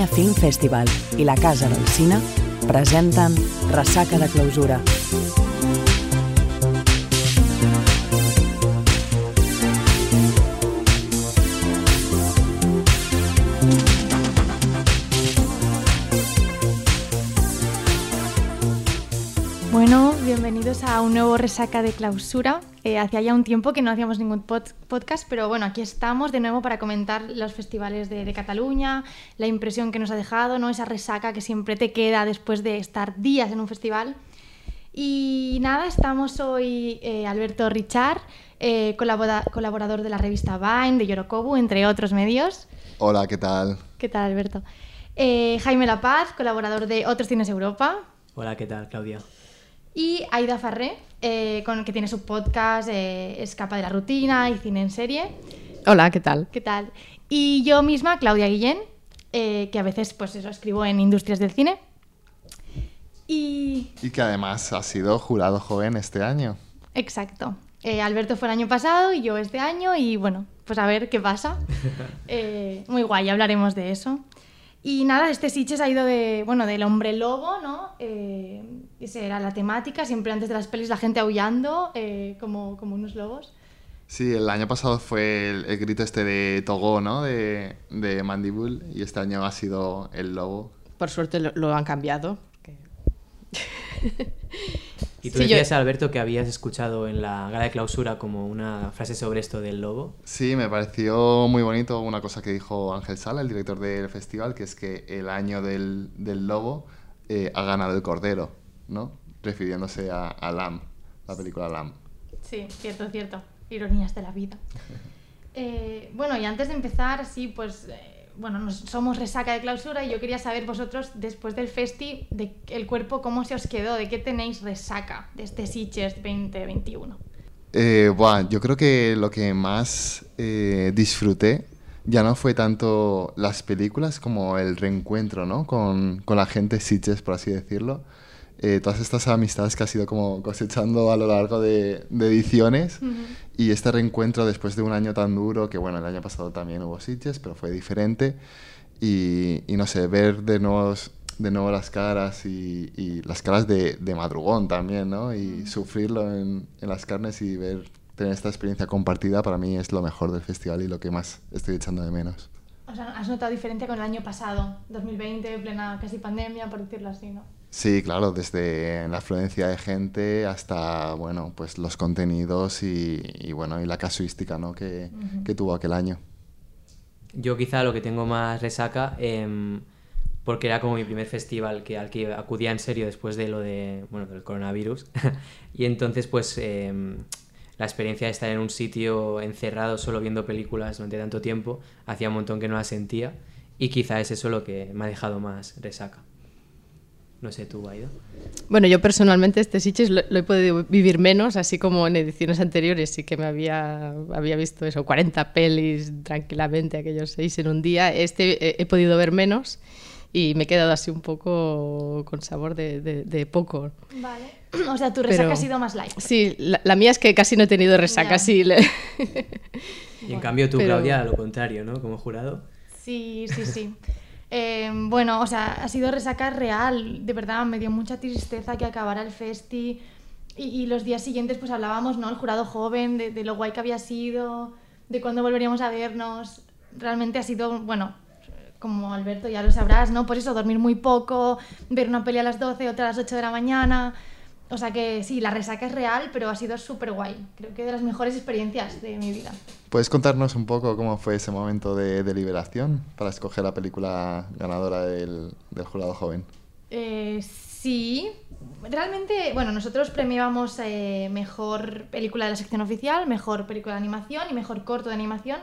Catalunya Film Festival i la Casa del Cine presenten Ressaca de clausura. Resaca de clausura. Eh, hacía ya un tiempo que no hacíamos ningún pod- podcast, pero bueno, aquí estamos de nuevo para comentar los festivales de, de Cataluña, la impresión que nos ha dejado, ¿no? esa resaca que siempre te queda después de estar días en un festival. Y nada, estamos hoy eh, Alberto Richard, eh, colabora- colaborador de la revista Vine, de Yorokobu, entre otros medios. Hola, ¿qué tal? ¿Qué tal, Alberto? Eh, Jaime La Paz, colaborador de Otros Cines Europa. Hola, ¿qué tal, Claudia? Y Aida Farré, eh, con, que tiene su podcast eh, Escapa de la Rutina y Cine en Serie. Hola, ¿qué tal? ¿Qué tal? Y yo misma, Claudia Guillén, eh, que a veces pues eso, escribo en Industrias del Cine. Y... Y que además ha sido jurado joven este año. Exacto. Eh, Alberto fue el año pasado y yo este año y bueno, pues a ver qué pasa. Eh, muy guay, ya hablaremos de eso. Y nada, este Sitges ha ido de, bueno, del hombre lobo, ¿no? Eh, esa era la temática, siempre antes de las pelis la gente aullando eh, como, como unos lobos. Sí, el año pasado fue el, el grito este de Togo, ¿no? De, de Mandibull. Y este año ha sido el lobo. Por suerte lo, lo han cambiado. que- Y tú Sí, yo- decías, Alberto, que habías escuchado en la gala de clausura como una frase sobre esto del lobo. Sí, me pareció muy bonito una cosa que dijo Ángel Sala, el director del festival, que es que el año del, del lobo eh, ha ganado el cordero, ¿no? Refiriéndose a, a Lamb, la película Lamb. Sí, cierto, cierto. Ironías de la vida. Eh, bueno, y antes de empezar, sí, pues, eh, bueno, nos, somos resaca de clausura y yo quería saber vosotros, después del festi, de el cuerpo, cómo se os quedó, de qué tenéis resaca de este Sitges 2021. Eh, buah, yo creo que lo que más eh, disfruté ya no fue tanto las películas como el reencuentro, ¿no? Con, con la gente Sitges, por así decirlo. Eh, todas estas amistades que has ido como cosechando a lo largo de, de ediciones y este reencuentro después de un año tan duro, que bueno, el año pasado también hubo Sitges, pero fue diferente. Y, y no sé, ver de, nuevos, de nuevo las caras y, y las caras de, de madrugón también, ¿no? Y sufrirlo en, en las carnes y ver, tener esta experiencia compartida para mí es lo mejor del festival y lo que más estoy echando de menos. O sea, ¿has notado diferencia con el año pasado, 2020, plena casi pandemia, por decirlo así, no? Sí, claro, desde la afluencia de gente hasta, bueno, pues los contenidos y, y, bueno, y la casuística, ¿no? Que, que tuvo aquel año. Yo quizá lo que tengo más resaca, em, porque era como mi primer festival que, al que acudía en serio después de lo de, bueno, del coronavirus. y entonces, pues, em, la experiencia de estar en un sitio encerrado solo viendo películas durante tanto tiempo, hacía un montón que no la sentía. Y quizá es eso lo que me ha dejado más resaca. No sé, tú, Aida. Bueno, yo personalmente este Sitges lo, lo he podido vivir menos, así como en ediciones anteriores sí que me había, había visto eso, 40 pelis tranquilamente, aquellos seis en un día. Este eh, he podido ver menos y me he quedado así un poco con sabor de, de- de poco. Vale. O sea, tu resaca Pero- ha sido más light. Sí, la, la mía es que casi no he tenido resaca, sí. le- Y en cambio tú, pero- Claudia, a lo contrario, ¿no? Como jurado. Sí, sí, sí. Eh, bueno, o sea, ha sido resaca real, de verdad, me dio mucha tristeza que acabara el festi y, los días siguientes pues hablábamos, ¿no? El jurado joven, de, lo guay que había sido, de cuándo volveríamos a vernos. Realmente ha sido, bueno, como Alberto ya lo sabrás, ¿no? Pues eso, dormir muy poco, ver una peli a las 12, otra a las 8 de la mañana. O sea que sí, la resaca es real, pero ha sido súper guay. Creo que de las mejores experiencias de mi vida. ¿Puedes contarnos un poco cómo fue ese momento de deliberación para escoger la película ganadora del, del jurado joven? Eh, sí, realmente, bueno, nosotros premiábamos eh, mejor película de la sección oficial, mejor película de animación y mejor corto de animación.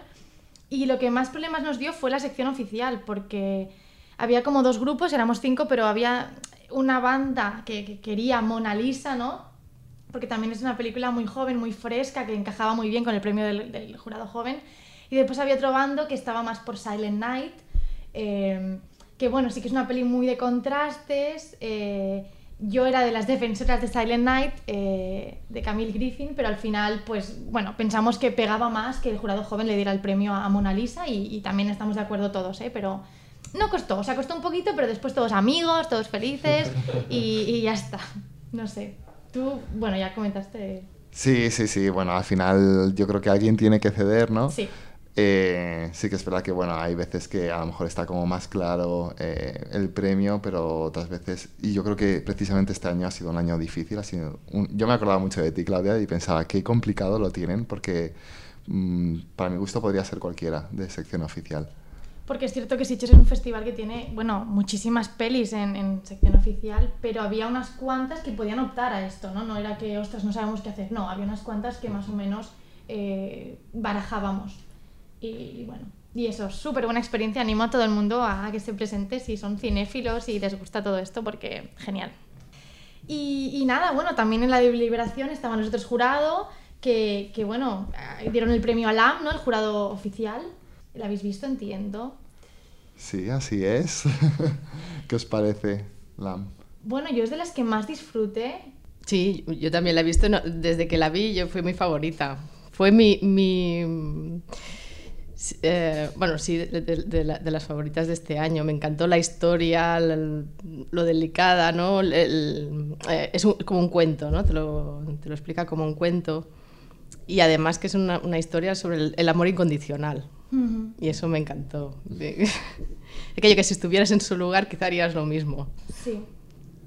Y lo que más problemas nos dio fue la sección oficial, porque había como dos grupos, éramos cinco, pero había una banda que, que quería Mona Lisa, ¿no? Porque también es una película muy joven, muy fresca, que encajaba muy bien con el premio del, del jurado joven. Y después había otro bando que estaba más por Silent Night, eh, que bueno, sí que es una peli muy de contrastes. eh, yo era de las defensoras de Silent Night, eh, de Camille Griffin, pero al final, pues bueno, pensamos que pegaba más que el jurado joven le diera el premio a Mona Lisa y, y también estamos de acuerdo todos, ¿eh? pero no costó, o sea, costó un poquito, pero después todos amigos, todos felices y, y ya está. No sé. Tú, bueno, ya comentaste. Sí, sí, sí. Bueno, al final yo creo que alguien tiene que ceder, ¿no? Sí. Eh, sí que es verdad que bueno, hay veces que a lo mejor está como más claro eh, el premio, pero otras veces, y yo creo que precisamente este año ha sido un año difícil, ha sido un- yo me acordaba mucho de ti, Claudia, y pensaba qué complicado lo tienen, porque mm, para mi gusto podría ser cualquiera de sección oficial. Porque es cierto que Sitges es un festival que tiene, bueno, muchísimas pelis en, en sección oficial, pero había unas cuantas que podían optar a esto, ¿no? No era que, ostras, no sabemos qué hacer. No, había unas cuantas que más o menos eh, barajábamos. Y, y bueno, y eso, súper buena experiencia. Animo a todo el mundo a que se presente si son cinéfilos y les gusta todo esto, porque genial. Y, y nada, bueno, también en la deliberación estaban los otros jurados que, que, bueno, eh, dieron el premio a LAM, ¿no? El jurado oficial. ¿La habéis visto? Entiendo. Sí, así es. ¿Qué os parece, Lam? Bueno, yo es de las que más disfruté. Sí, yo también la he visto, no, desde que la vi yo fue mi favorita. Fue mi... mi eh, bueno, sí, de, de- de la- de las favoritas de este año. Me encantó la historia, lo delicada, ¿no? El- el- eh, es un- como un cuento, ¿no? Te lo, te lo explica como un cuento. Y además que es una, una historia sobre el, el amor incondicional. Y eso me encantó. Aquello que si estuvieras en su lugar quizá harías lo mismo. Sí.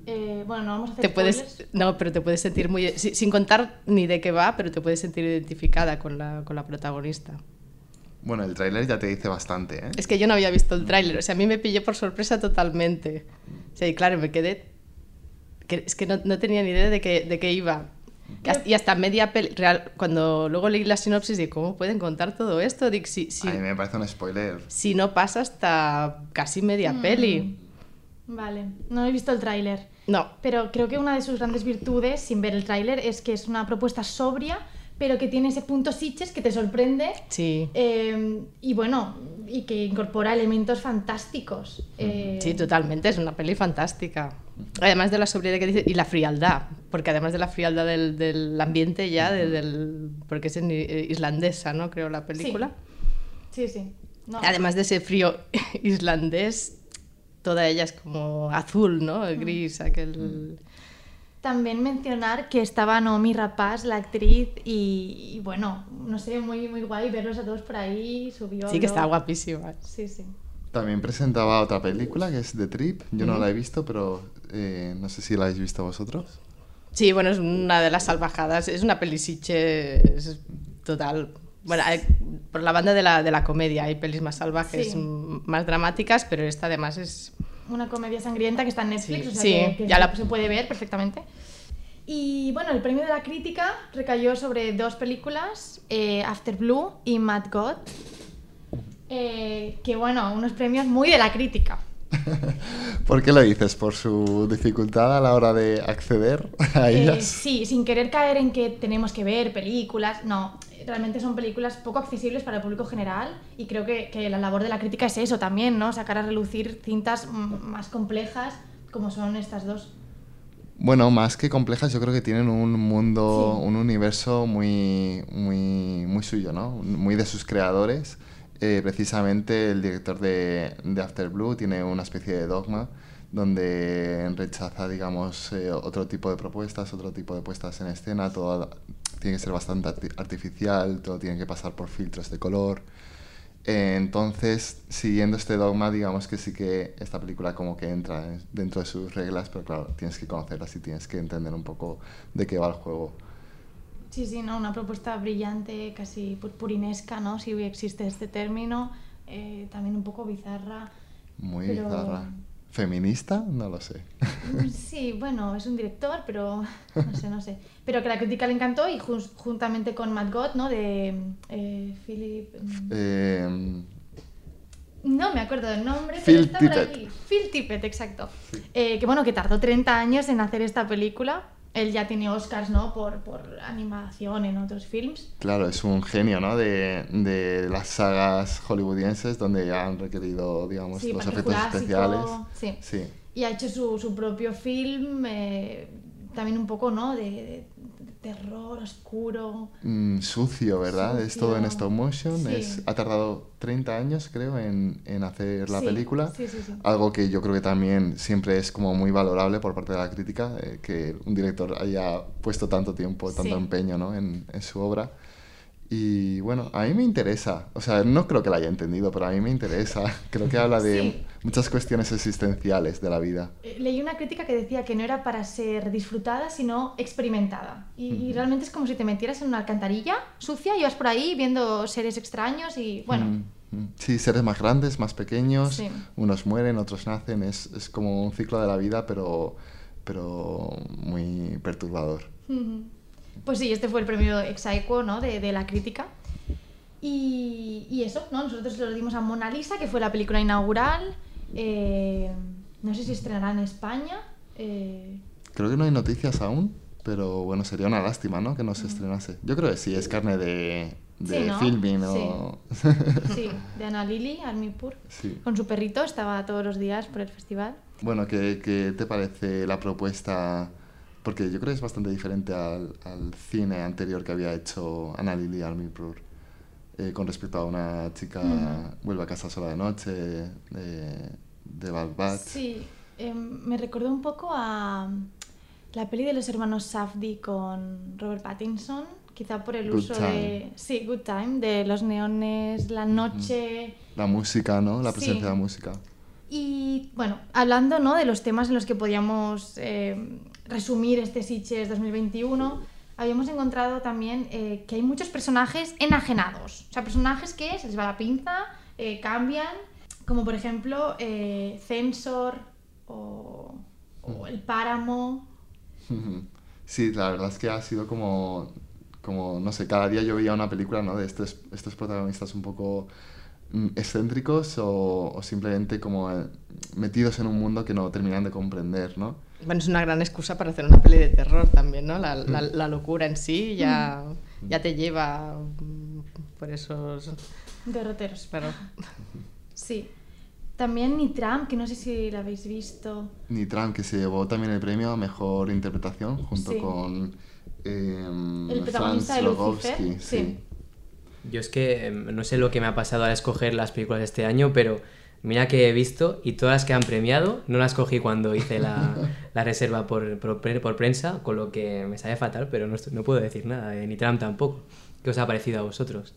Eh, bueno, no vamos a hacer Te puedes, no, pero te puedes sentir muy... si- Sin contar ni de qué va, pero te puedes sentir identificada con la, con la protagonista. Bueno, el tráiler ya te dice bastante, ¿eh? Es que yo no había visto el tráiler, o sea, a mí me pilló por sorpresa totalmente. O sea, y claro, me quedé... que- es que no, no tenía ni idea de qué, de qué iba. Y hasta- media peli... Real, cuando luego leí la sinopsis, digo, ¿cómo pueden contar todo esto? Si, si, A mí me parece un spoiler. si no pasa hasta casi media peli. Vale, no he visto el tráiler. No, Pero creo que una de sus grandes virtudes, sin ver el tráiler, es que es una propuesta sobria, pero que tiene ese punto Sitges que te sorprende. sí. eh, y bueno, y que incorpora elementos fantásticos. Eh, Sí, totalmente, es una peli fantástica. Además de la sobriedad que dice, y la frialdad, porque además de la frialdad del, del ambiente ya, de- del, porque es en i- islandesa, ¿no? Creo la película. Sí, sí. No, Además de ese frío islandés, toda ella es como azul, ¿no? Gris, aquel... También mencionar que estaba Naomi Rapaz, la actriz, y, y bueno, no sé, muy, muy guay verlos a todos por ahí, subió. Sí que está guapísima. Sí, sí. También presentaba otra película que es The Trip. Yo no la he visto, pero eh, no sé si la habéis visto vosotros. Sí, bueno, es una de las salvajadas, es una pelisiche es total. Bueno, hay- por la banda de la, de la comedia hay pelis más salvajes, Sí. más dramáticas, pero esta además es... Una comedia sangrienta que está en Netflix, Sí, o sea sí, que, que ya la- se puede ver perfectamente. Y bueno, el premio de la crítica recayó sobre dos películas, eh, After Blue y Mad God. Eh, que bueno, unos premios muy de la crítica. ¿Por qué lo dices? ¿Por su dificultad a la hora de acceder a Eh, ellas? sí, sin querer caer en que tenemos que ver películas, no, realmente son películas poco accesibles para el público general y creo que, que la labor de la crítica es eso también, ¿no? Sacar a relucir cintas más complejas como son estas dos. Bueno, más que complejas, yo creo que tienen un mundo, Sí. un universo muy, muy, muy suyo, ¿no? Muy de sus creadores. Eh, precisamente el director de, After Blue tiene una especie de dogma donde rechaza, digamos, eh, otro tipo de propuestas, otro tipo de puestas en escena, todo tiene que ser bastante arti- artificial, todo tiene que pasar por filtros de color. Entonces, siguiendo este dogma, digamos que sí que esta película como que entra en- dentro de sus reglas, pero claro, tienes que conocerlas y tienes que entender un poco de qué va el juego. Sí, sí, ¿no? Una propuesta brillante, casi purinesca, ¿no? Si existe este término, eh, también un poco bizarra. Muy Pero- bizarra. ¿Feminista? No lo sé. Mm, Sí, bueno, es un director, pero no sé, no sé. Pero que la crítica le encantó y jun- juntamente con Matt God, ¿no? De eh, Philip... mm, Eh, No me acuerdo del nombre, Phil pero está por Tippett. Phil Tippett, exacto. Eh, que bueno, que tardó 30 años en hacer esta película. Él ya tiene Oscars, ¿no? Por, por animación en otros films. claro, es un genio, ¿no? De, de las sagas hollywoodienses donde ya han requerido, digamos, Sí, los efectos especiales. sí. Sí. Y ha hecho su, su propio film, eh, también un poco, ¿no? De, de- terror, oscuro. Mm, sucio, ¿verdad? Es todo en stop motion. Sí. Es, ha tardado 30 años, creo, en, en hacer la Sí, película. sí. Algo que yo creo que también siempre es como muy valorable por parte de la crítica, eh, que un director haya puesto tanto tiempo, tanto empeño ¿no? en, en su obra. Y bueno, a mí me interesa, o sea, no creo que la haya entendido, pero a mí me interesa. Creo que habla de Sí. muchas cuestiones existenciales de la vida. Eh, Leí una crítica que decía que no era para ser disfrutada, sino experimentada. Y, y realmente es como si te metieras en una alcantarilla sucia y vas por ahí viendo seres extraños y bueno. Mm, mm. Sí, seres más grandes, más pequeños, Sí. unos mueren, otros nacen, es, es como un ciclo de la vida, pero, pero muy perturbador. Ujú. Pues sí, este fue el premio Exaequo, ¿no? De, de la crítica. Y, y eso, ¿no? Nosotros lo dimos a Mona Lisa, que fue la película inaugural. Eh, no sé si estrenará en España. eh, Creo que no hay noticias aún, pero bueno, sería una lástima, ¿no? Que Mm. no se estrenase. Yo creo que sí, es carne de, de Sí, ¿no? filming o... sí, de Ana Lili, Armipur. Sí. Con su perrito, estaba todos los días por el festival. Bueno, ¿qué, qué te parece la propuesta? Porque yo creo que es bastante diferente al, al cine anterior que había hecho Ana Lili Armipur. eh, con respecto a una chica vuelve a casa sola de noche, de, de Bad Batch. Sí, em, me recordó un poco a la peli de los hermanos Safdie con Robert Pattinson, quizá por el Good uso de... Time. Sí, Good Time, de los neones, la noche... La música, ¿no? La Sí. presencia de la música. Y bueno, hablando ¿no? de los temas en los que podíamos eh, resumir este Sitges 2021, habíamos encontrado también eh, que hay muchos personajes enajenados. O sea, personajes que se les va la pinza, eh, cambian, como por ejemplo eh, Censor o, El Páramo. Sí, la verdad es que ha sido como, como, no sé, cada día yo veía una película, ¿no? De estos, estos protagonistas un poco mm, excéntricos o, o simplemente como metidos en un mundo que no terminan de comprender, ¿no? Bueno, es una gran excusa para hacer una peli de terror también, ¿no? La, la- la locura en sí ya, ya te lleva mm, por esos... Derroteros. Pero... Sí. También Nitram, que no sé si la habéis visto. Nitram, que se llevó también el premio a Mejor Interpretación junto Sí. con em, El protagonista Franz de Lucifer, Rogowski, sí. Yo es que em, no sé lo que me ha pasado al escoger las películas de este año, pero mira que he visto y todas las que han premiado no las cogí cuando hice la, la reserva por, por, por prensa, con lo que me sale fatal, pero no, no puedo decir nada, eh, ni Trump tampoco. ¿Qué os ha parecido a vosotros?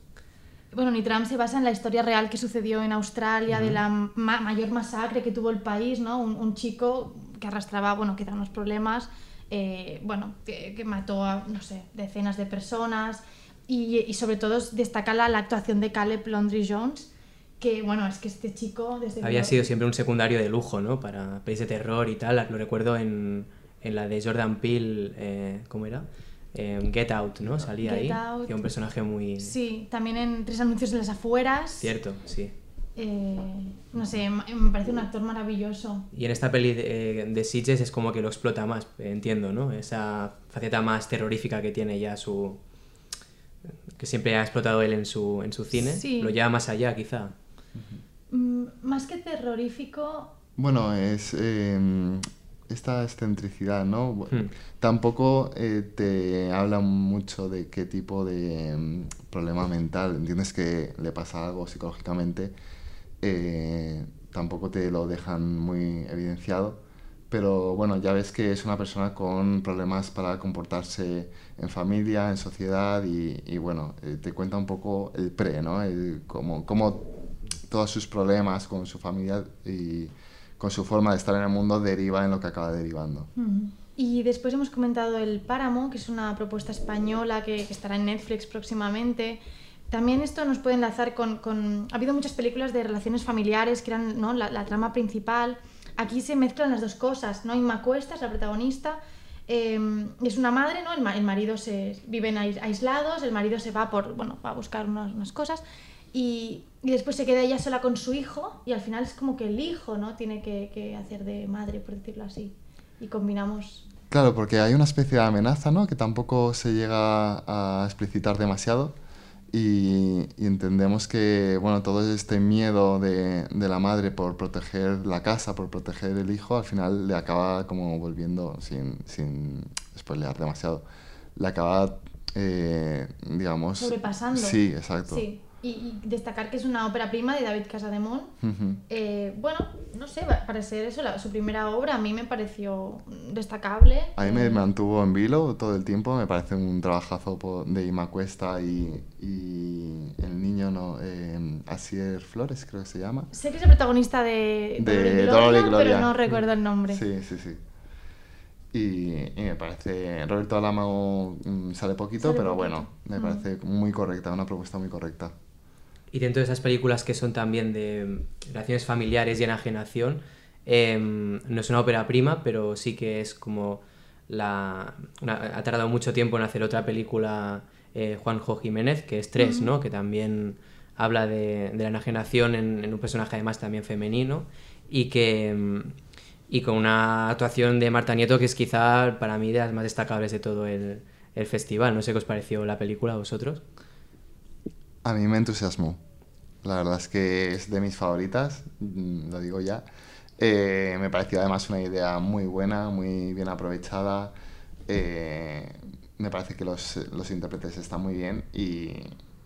Bueno, Nitram se basa en la historia real que sucedió en Australia, de la ma- mayor masacre que tuvo el país, ¿no? Un, un chico que arrastraba, bueno, quizá unos problemas, eh, bueno, que, que mató a, no sé, decenas de personas. Y, y sobre todo destaca la, la actuación de Caleb Londry Jones, que, bueno, es que este chico desde... Había sido siempre un secundario de lujo, ¿no? Para pelis de terror y tal. Lo recuerdo en, en la de Jordan Peele, eh, ¿cómo era? Eh, Get Out, ¿no? Salía Get ahí. Out. Y un personaje muy... Sí, también en tres anuncios en las afueras. Cierto, sí. Eh, no sé, me parece un actor maravilloso. Y en esta peli de, de Sitges es como que lo explota más, entiendo, ¿no? Esa faceta más terrorífica que tiene ya su... que siempre ha explotado él en su, en su cine. Sí. Lo lleva más allá, quizá. Mm, más que terrorífico, Bueno, es em, esta excentricidad, ¿no? Hmm. Tampoco eh, te habla mucho de qué tipo de em, problema mental, entiendes que le pasa algo psicológicamente, eh, tampoco te lo dejan muy evidenciado, pero bueno, ya ves que es una persona con problemas para comportarse en familia, en sociedad y, y bueno, eh, te cuenta un poco el pre, ¿no? El, cómo, cómo todos sus problemas con su familia y con su forma de estar en el mundo deriva en lo que acaba derivando. Y después hemos comentado El Páramo, que es una propuesta española que, que estará en Netflix próximamente. También esto nos puede enlazar con, con- Ha habido muchas películas de relaciones familiares que eran ¿no? la, la trama principal. Aquí se mezclan las dos cosas, ¿no? Inma Cuesta es la protagonista, eh, es una madre, ¿no? El, el marido se... viven ais- aislados, el marido se va por, bueno, va a buscar unas, unas cosas y, y después se queda ella sola con su hijo y al final es como que el hijo, ¿no? Tiene que, que hacer de madre, por decirlo así. Y combinamos Claro, porque hay una especie de amenaza, ¿no? Que tampoco se llega a explicitar demasiado y, y entendemos que, bueno, todo este miedo de, de la madre por proteger la casa, por proteger el hijo, al final le acaba como volviendo, sin, sin spoilear demasiado, le acaba, eh, digamos... Sobrepasando. Sí, exacto. Sí. Y, y destacar que es una ópera prima de David Casademont. Ujú. Eh, bueno, no sé, pa- para ser eso, la- su primera obra a mí me pareció destacable. A mí me Eh, mantuvo en vilo todo el tiempo, me parece un trabajazo de Ima Cuesta y, y el niño, no, eh, Asier Flores creo que se llama. Sé que es el protagonista de, De Dolor y Gloria, pero no recuerdo el nombre. Sí, sí, sí. Y, y me parece, Roberto Alamo mm, sale poquito, Sale pero poquito. bueno, me Mm. parece muy correcta, una propuesta muy correcta. Y dentro de esas películas que son también de mm, relaciones familiares y enajenación, em, no es una ópera prima, pero sí que es como la... una- ha tardado mucho tiempo en hacer otra película eh, Juanjo Jiménez, que es Tres, ¿no? Que también habla de, de la enajenación en, en un personaje además también femenino y que... em, y con una actuación de Marta Nieto que es quizá para mí de las más destacables de todo el, el festival. No sé qué os pareció la película a vosotros. A mí me entusiasmó. La verdad es que es de mis favoritas, mm, lo digo ya. Eh, me pareció además una idea muy buena, muy bien aprovechada. Eh, me parece que los, los intérpretes están muy bien y,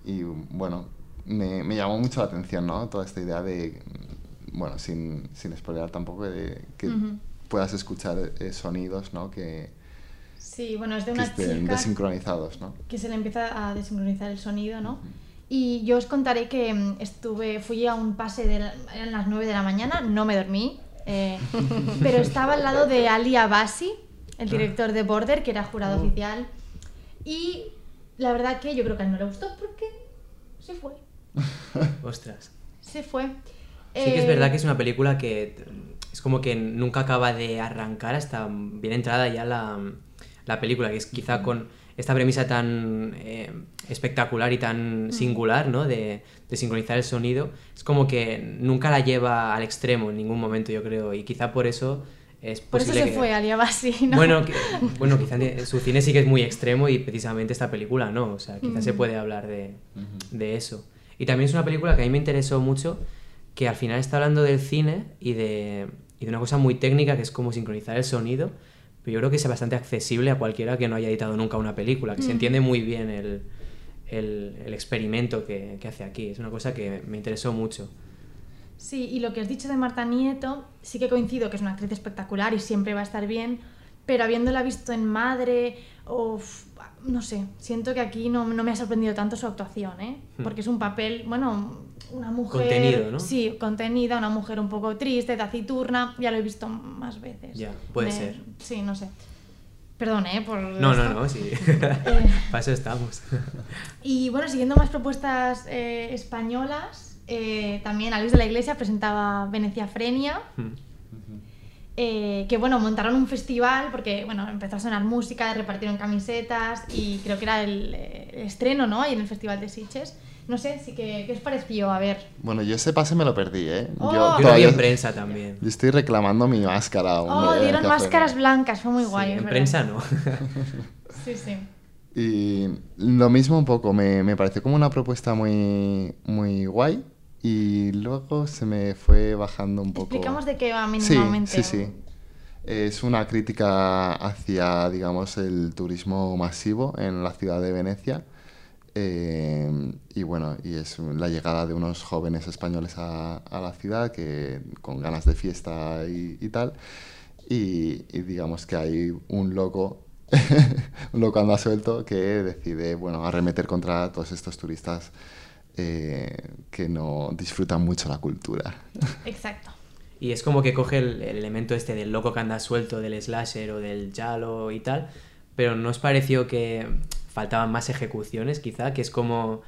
y, bueno, me, me llamó mucho la atención, ¿no? Toda esta idea de, bueno, sin, sin spoiler tampoco, de que puedas escuchar eh, sonidos, ¿no? Que, Sí, bueno, es de que una estén chica desincronizados, ¿no? que se le empieza a desincronizar el sonido, ¿no? Y yo os contaré que mm, estuve, fui a un pase de la- eran las 9 de la mañana, no me dormí, eh, pero estaba al lado de Ali Abasi, el director de Border, que era jurado oficial, y la verdad que yo creo que a él no le gustó porque se fue, Ostras. se fue. Sí que es Eh, verdad que es una película que t- es como que nunca acaba de arrancar hasta bien entrada ya la, la película, que es quizá con esta premisa tan eh, espectacular y tan singular, ¿no? De, de sincronizar el sonido, es como que nunca la lleva al extremo en ningún momento, yo creo, y quizá por eso es Por eso se que- fue Ali Abasi, ¿no? Bueno, que- bueno, quizá en su cine sí que es muy extremo y precisamente esta película no, o sea, quizá se Mm. puede hablar de, de eso. Y también es una película que a mí me interesó mucho, que al final está hablando del cine y de, y de una cosa muy técnica que es como sincronizar el sonido, pero yo creo que es bastante accesible a cualquiera que no haya editado nunca una película, que se Mm. entiende muy bien el, el- el experimento que, que hace aquí, es una cosa que me interesó mucho. Sí, y lo que has dicho de Marta Nieto, sí que coincido que es una actriz espectacular y siempre va a estar bien, pero habiéndola visto en Madre, o no sé, siento que aquí no, no me ha sorprendido tanto su actuación, ¿eh? Hmm. Porque es un papel, bueno, una mujer... Contenido, ¿no? Sí, contenida, una mujer un poco triste, taciturna, ya lo he visto más veces. Ya, puede Me- ser. Sí, no sé. Perdón, ¿eh? Por No, no, esto. no, sí. Para eso estamos. y bueno, siguiendo más propuestas eh, españolas, eh, también Alex de la Iglesia presentaba Venecia Frenia, Mm. eh, que bueno, montaron un festival porque bueno, empezó a sonar música, repartieron camisetas y creo que era el, eh, el estreno, ¿no? Ahí en el Festival de Sitges. No sé, sí que, ¿qué os pareció? A ver. Bueno, yo ese pase me lo perdí, ¿eh? Oh. Yo lo vi todavía- en prensa también. Yo estoy reclamando mi máscara. aún Oh, de dieron máscaras blancas, fue muy Sí, guay. en verdad. prensa no. Sí, sí. Y lo mismo un poco, me, me pareció como una propuesta muy, muy guay y luego se me fue bajando un poco. Explicamos de qué va Sí, mínimamente. sí, sí. Es una crítica hacia, digamos, el turismo masivo en la ciudad de Venecia. Eh, y bueno, y es la llegada de unos jóvenes españoles a, a la ciudad que con ganas de fiesta y, y tal. Y, y digamos que hay un loco, un loco anda suelto que decide, bueno, arremeter contra todos estos turistas eh, que no disfrutan mucho la cultura. Exacto. Y es como que coge el, el elemento este del loco que anda suelto, del slasher o del yalo y tal, pero ¿no os pareció que faltaban más ejecuciones quizá? Que es como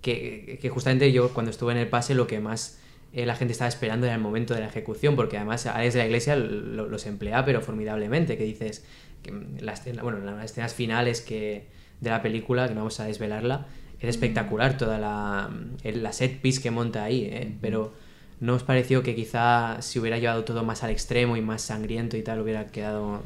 que, que justamente yo cuando estuve en el pase lo que más eh, la gente estaba esperando era el momento de la ejecución, porque además Alex de la Iglesia lo- los emplea pero formidablemente, que dices, que mm, la escena, bueno, las escenas finales que, de la película, que no vamos a desvelarla, es espectacular toda la, la set piece que monta ahí, ¿eh? pero ¿no os pareció que quizá si hubiera llevado todo más al extremo y más sangriento y tal, hubiera quedado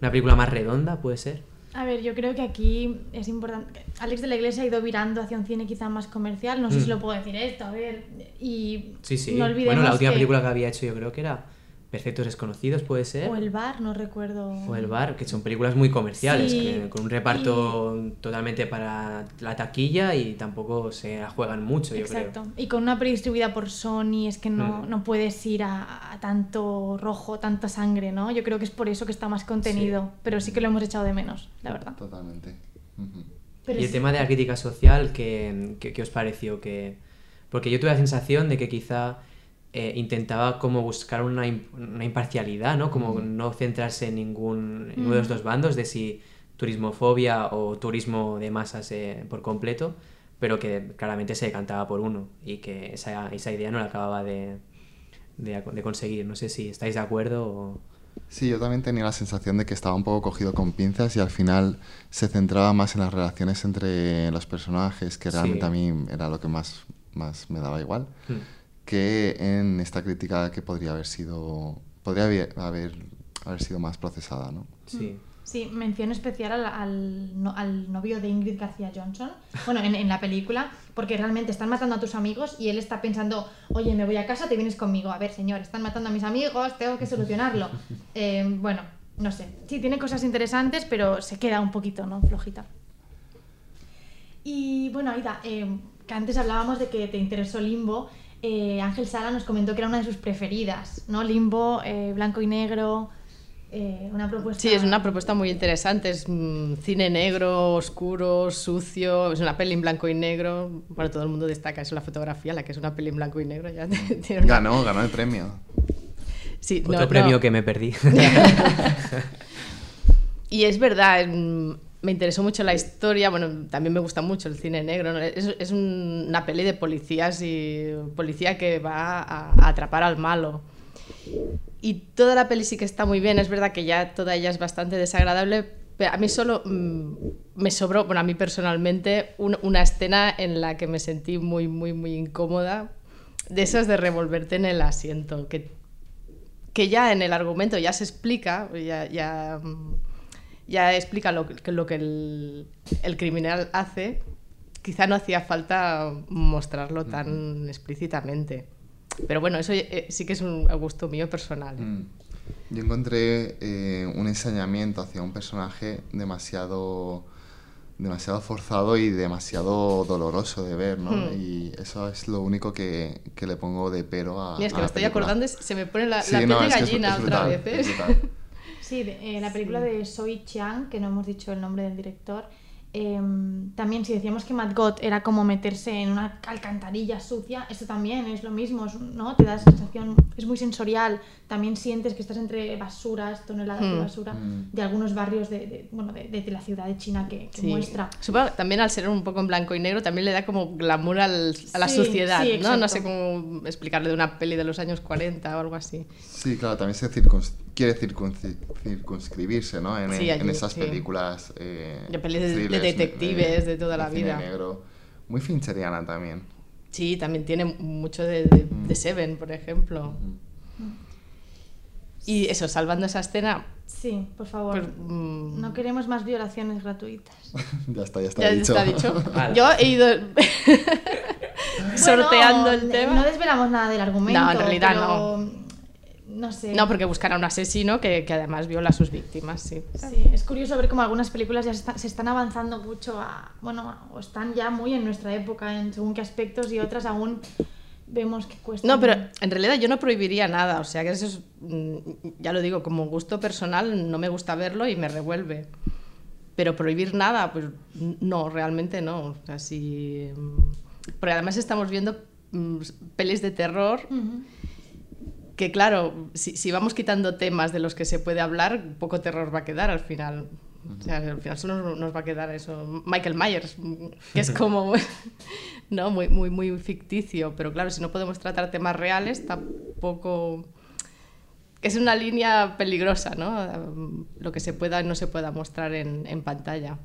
una película más redonda, puede ser? A ver, yo creo que aquí es importante. Alex de la Iglesia ha ido virando hacia un cine quizá más comercial. No sé Mm. si lo puedo decir esto, a ver. Y Sí, sí. no olvidemos bueno, la última que- película que había hecho yo creo que era Perfectos Desconocidos, puede ser. O El Bar, no recuerdo. O El Bar, que son películas muy comerciales, Sí, que- con un reparto totalmente para la taquilla y tampoco se la juegan mucho, yo Exacto. creo. Y con una peli distribuida por Sony es que no, Mm. no puedes ir a, a tanto rojo, tanta sangre, ¿no? Yo creo que es por eso que está más contenido, pero sí que lo hemos echado de menos, la verdad. Totalmente. Pero y el sí- tema de la crítica social, ¿qué, qué- qué os pareció? Que... Porque yo tuve la sensación de que quizá eh, intentaba como buscar una, una imparcialidad, ¿no? Como no centrarse en ningún en uno de los Mm. dos bandos, de si turismofobia o turismo de masas eh, por completo, pero que claramente se decantaba por uno y que esa, esa idea no la acababa de, de, de conseguir. No sé si estáis de acuerdo o... Sí, yo también tenía la sensación de que estaba un poco cogido con pinzas y al final se centraba más en las relaciones entre los personajes, que Sí. realmente a mí era lo que más, más me daba igual, Hmm. Que en esta crítica que podría haber sido, podría haber, haber, haber sido más procesada, ¿no? Sí. Sí, mención especial al, al, no- al novio de Ingrid García Johnson, bueno, en, en la película, porque realmente están matando a tus amigos y él está pensando, oye, me voy a casa, te vienes conmigo. A ver, señor, están matando a mis amigos, tengo que solucionarlo. Eh, bueno, no sé. Sí, tiene cosas interesantes, pero se queda un poquito, ¿no? Flojita. Y bueno, Aida, eh, que antes hablábamos de que te interesó Limbo. Eh, Ángel Sala nos comentó que era una de sus preferidas, ¿no? Limbo, eh, blanco y negro, eh, una propuesta... Sí, es una propuesta muy interesante. Es mm, cine negro, oscuro, sucio. Es una peli en blanco y negro. Bueno, todo el mundo destaca eso, la fotografía, la que es una peli en blanco y negro. Ya tiene una- Ganó, ganó el premio. Sí, Otro no, premio no. que me perdí. Y es verdad, mm, me interesó mucho la historia, bueno, también me gusta mucho el cine negro, es, es un- una peli de policías y policía que va a, atrapar al malo. Y toda la peli sí que está muy bien, es verdad que ya toda ella es bastante desagradable, pero a mí solo mm, me sobró, bueno, a mí personalmente, un- una escena en la que me sentí muy, muy, muy incómoda, de esas de revolverte en el asiento, que que ya en el argumento ya se explica, ya, ya, mm, ya explica lo que, lo que el, el criminal hace, quizá no hacía falta mostrarlo tan explícitamente. Pero bueno, eso eh, sí que es un gusto mío personal. ¿eh? Mm. Yo encontré eh, un ensañamiento hacia un personaje demasiado, demasiado forzado y demasiado doloroso de ver, ¿no? Hmm. Y eso es lo único que, que le pongo de pero a. Mira, es a que me estoy película. acordando, se me pone la, Sí, la piel no, de es que es- gallina es otra brutal, vez. ¿eh? Sí, de- eh, la película de Soy Chiang, que no hemos dicho el nombre del director. em, también, si decíamos que Mad God era como meterse en una alcantarilla sucia, esto también es lo mismo, es ¿no? Te da sensación, es muy sensorial. También sientes que estás entre basuras, toneladas de Hmm. basura Hmm. de algunos barrios de, de- bueno, de, de la ciudad de China que, que Sí. muestra. Supongo que también al ser un poco en blanco y negro también le da como glamour al- a la Sí, sociedad, sí, ¿no? No sé cómo explicarle de una peli de los años 40 o algo así. Sí, claro, también se circuns- quiere circunscribirse, ¿no? En, Sí, en allí, esas sí. películas. eh, De detectives, de toda la vida. negro. Muy fincheriana también. Sí, también tiene mucho de, de- de Seven, por ejemplo. Y eso, salvando esa escena, Sí, por favor. pues, mm, No queremos más violaciones gratuitas. ya está, ya está ya dicho. está dicho. Vale. Yo he ido sorteando Bueno, el tema. No desvelamos nada del argumento. No, en realidad pero, No sé. No, porque buscar a un asesino que, que además viola a sus víctimas, sí. Sí, es curioso ver cómo algunas películas ya se, está- se están avanzando mucho a, bueno, o están ya muy en nuestra época en según qué aspectos y otras aún vemos que cuesta. No, pero en realidad yo no prohibiría nada, o sea que eso es, mm, ya lo digo, como gusto personal no me gusta verlo y me revuelve. Pero prohibir nada, pues no, realmente no. O sea, si... mm, Porque además estamos viendo mm, pelis de terror. Que claro, si, si vamos quitando temas de los que se puede hablar, poco terror va a quedar al final. O sea, al final solo nos, nos va a quedar eso. Michael Myers, que es como ¿no? muy, muy, muy ficticio, pero claro, si no podemos tratar temas reales, tampoco... Es una línea peligrosa, ¿no? Lo que se pueda y no se pueda mostrar en, en pantalla.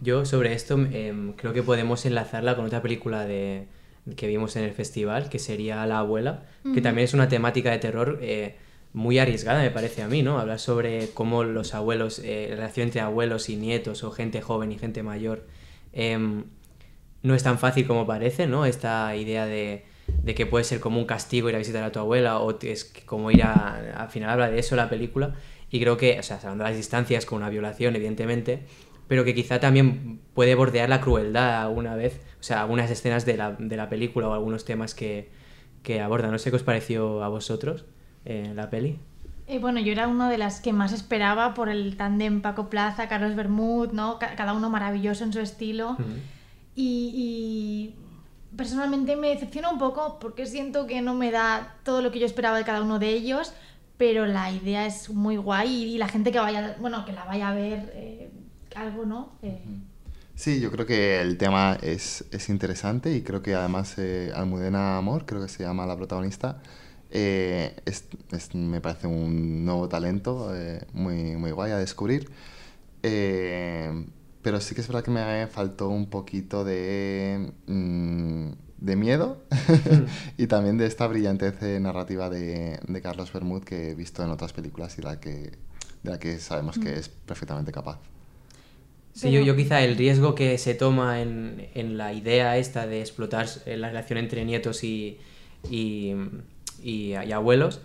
Yo sobre esto em, creo que podemos enlazarla con otra película de, que vimos en el festival, que sería La abuela, que también es una temática de terror eh, muy arriesgada, me parece a mí, ¿no? Hablar sobre cómo los abuelos, eh, la relación entre abuelos y nietos, o gente joven y gente mayor, em, no es tan fácil como parece, ¿no? Esta idea de, de que puede ser como un castigo ir a visitar a tu abuela o es como ir a... Al final habla de eso la película y creo que, o sea, hablando de las distancias con una violación, evidentemente, pero que quizá también puede bordear la crueldad alguna vez, o sea, algunas escenas de la, de la película o algunos temas que, que aborda. No sé qué os pareció a vosotros eh, la peli. Eh, bueno, yo era una de las que más esperaba por el tándem Paco Plaza, Carlos Bermud, ¿no? cada uno maravilloso en su estilo. y, y, personalmente me decepciona un poco porque siento que no me da todo lo que yo esperaba de cada uno de ellos, pero la idea es muy guay y, la gente que vaya, bueno, que la vaya a ver, eh, algo, ¿no? Eh, Sí, yo creo que el tema es, es interesante y creo que además eh, Almudena Amor, creo que se llama la protagonista, eh, es, es, me parece un nuevo talento eh, muy, muy guay a descubrir. Eh, pero sí que es verdad que me faltó un poquito de, mm, de miedo y también de esta brillantez narrativa de, de, Carlos Bermud que he visto en otras películas y la que, de la que sabemos que es perfectamente capaz. Sí, yo, yo, quizá el riesgo que se toma en, en, la idea esta de explotar la relación entre nietos y, y, y, y, abuelos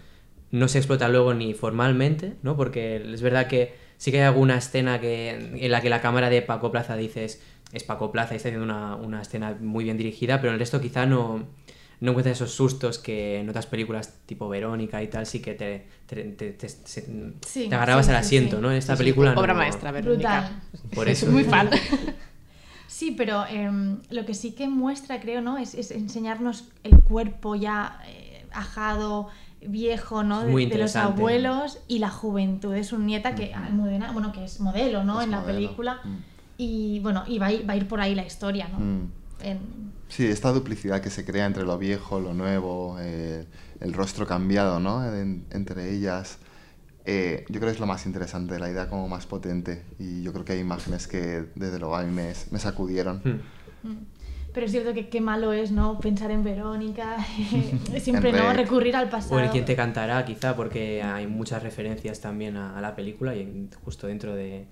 no se explota luego ni formalmente, ¿no? Porque es verdad que sí que hay alguna escena que, en la que la cámara de Paco Plaza dices es Paco Plaza y está haciendo una, una escena muy bien dirigida, pero en el resto quizá no, no encuentras esos sustos que en otras películas tipo Verónica y tal sí que te, te, te, te, sí, te agarrabas sí, al asiento, sí, ¿no? En esta película Obra no. maestra, Verónica. Brutal. Por eso. muy fan. Sí, pero eh, lo que sí que muestra, creo, ¿no? Es, es enseñarnos el cuerpo ya eh, ajado, viejo, ¿no? De, de, los abuelos y la juventud de su nieta, que Almudena, bueno, que es modelo, ¿no? Es en la modelo. película. Mm. Y bueno, y va a, ir, va a ir por ahí la historia, ¿no? Mm. En... Sí, esta duplicidad que se crea entre lo viejo, lo nuevo, eh, el rostro cambiado, ¿no? En, entre ellas. Eh, yo creo que es lo más interesante, la idea como más potente. Y yo creo que hay imágenes que desde luego a mí me, me sacudieron. Hmm. Pero es cierto que qué malo es, ¿no? Pensar en Verónica, siempre, ¿no? Recurrir al pasado. O en quién te cantará, quizá, porque hay muchas referencias también a, a la película y en, justo dentro de,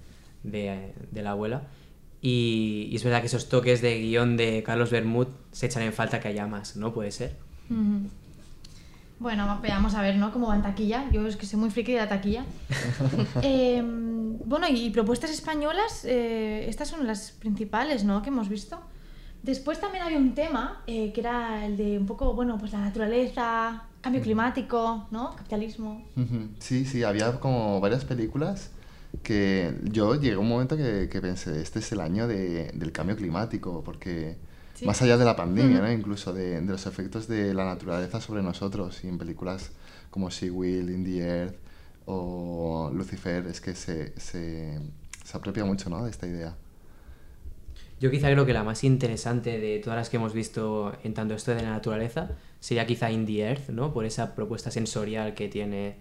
de, de la abuela. Y, y, es verdad que esos toques de guion de Carlos Bermud se echan en falta que haya más, ¿no? Puede ser. Uh -huh. Bueno, veamos a ver, ¿no? Cómo va en taquilla. Yo es que soy muy friki de la taquilla. eh, bueno, y propuestas españolas, eh, estas son las principales, ¿no? Que hemos visto. Después también había un tema eh, que era el de un poco, bueno, pues la naturaleza, cambio climático, ¿no? Capitalismo. Uh -huh. Sí, sí, había como varias películas que yo llegué a un momento que, que pensé, este es el año de, del cambio climático, porque ¿Sí? más allá de la pandemia. ¿no? incluso de, de, los efectos de la naturaleza sobre nosotros, y en películas como She Will, In the Earth o Lucifer, es que se, se, se apropia mucho ¿no? de esta idea. Yo quizá creo que la más interesante de todas las que hemos visto en tanto esto de la naturaleza sería quizá In the Earth, ¿no? Por esa propuesta sensorial que tiene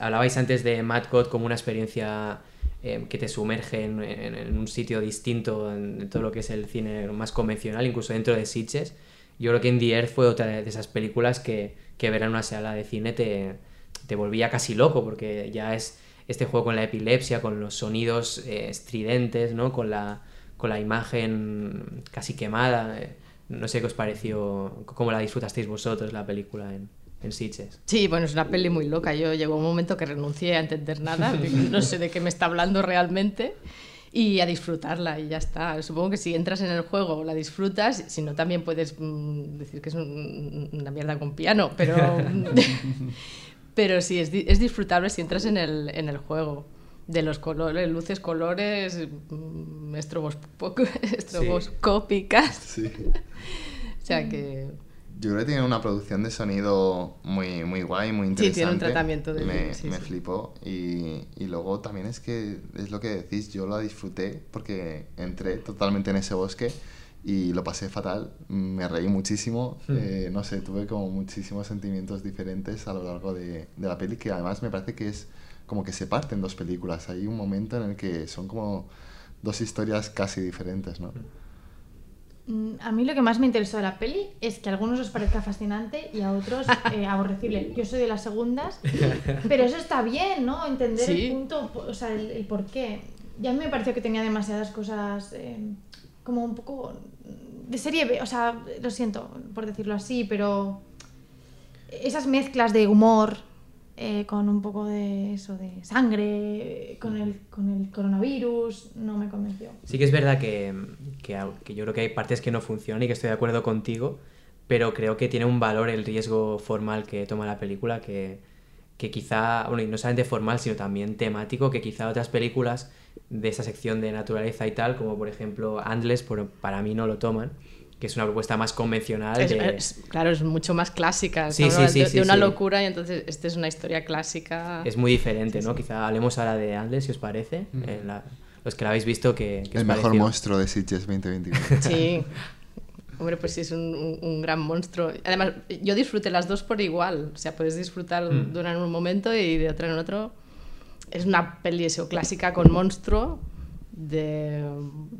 Hablabais antes de Mad God como una experiencia eh, que te sumerge en, un sitio distinto en todo lo que es el cine más convencional, incluso dentro de Sitges. Yo creo que In the Earth fue otra de esas películas que, que ver en una sala de cine te, te volvía casi loco, porque ya es este juego con la epilepsia, con los sonidos eh, estridentes, ¿no? con, la, con la imagen casi quemada. No sé qué os pareció, cómo la disfrutasteis vosotros la película en, en Sitges. Sí, bueno, es una peli muy loca. Yo llegó un momento que renuncié a entender nada, no sé de qué me está hablando realmente y a disfrutarla y ya está. Supongo que si entras en el juego la disfrutas, si no también puedes mmm, decir que es un, una mierda con piano, pero pero sí, es, es, disfrutable si entras en el, en el juego. De los colores, luces, colores, mm, estroboscópicas. Sí. o sea que yo creo que tiene una producción de sonido muy, muy guay, muy interesante. Sí, tiene un tratamiento de... Me, sí, me sí. flipó. Y, y, luego también es que, es lo que decís, yo la disfruté porque entré totalmente en ese bosque y lo pasé fatal. Me reí muchísimo. Mm. Eh, no sé, tuve como muchísimos sentimientos diferentes a lo largo de, de, la peli, que además me parece que es como que se parten dos películas. Hay un momento en el que son como dos historias casi diferentes, ¿no? Mm. A mí lo que más me interesó de la peli es que a algunos os parezca fascinante y a otros eh, aborrecible. Yo soy de las segundas, pero eso está bien, ¿no? Entender sí. el punto, o sea, el, el, por qué. Ya me pareció que tenía demasiadas cosas eh, como un poco de serie B, o sea, lo siento por decirlo así, pero esas mezclas de humor eh, con un poco de eso, de sangre, con el, con el coronavirus, no me convenció. Sí que es verdad que, que, que yo creo que hay partes que no funcionan y que estoy de acuerdo contigo, pero creo que tiene un valor el riesgo formal que toma la película que, que quizá, bueno, y no solamente formal, sino también temático, que quizá otras películas de esa sección de naturaleza y tal, como por ejemplo Andles, por, para mí no lo toman, que es una propuesta más convencional. Es- de- es- claro, es mucho más clásica. Sí, sí, sí, de, sí, de una sí. locura y entonces esta es una historia clásica. Es muy diferente, ¿no? Quizá hablemos ahora de Andles, si os parece. Eh, la- los que la habéis visto, que El mejor monstruo de Sitges 2021. Sí. Hombre, pues sí, es un, un- un gran monstruo. Además, yo disfruté las dos por igual. O sea, puedes disfrutar Mm. de una en un momento y de otra en otro. Es una peli eso, clásica con monstruo. De,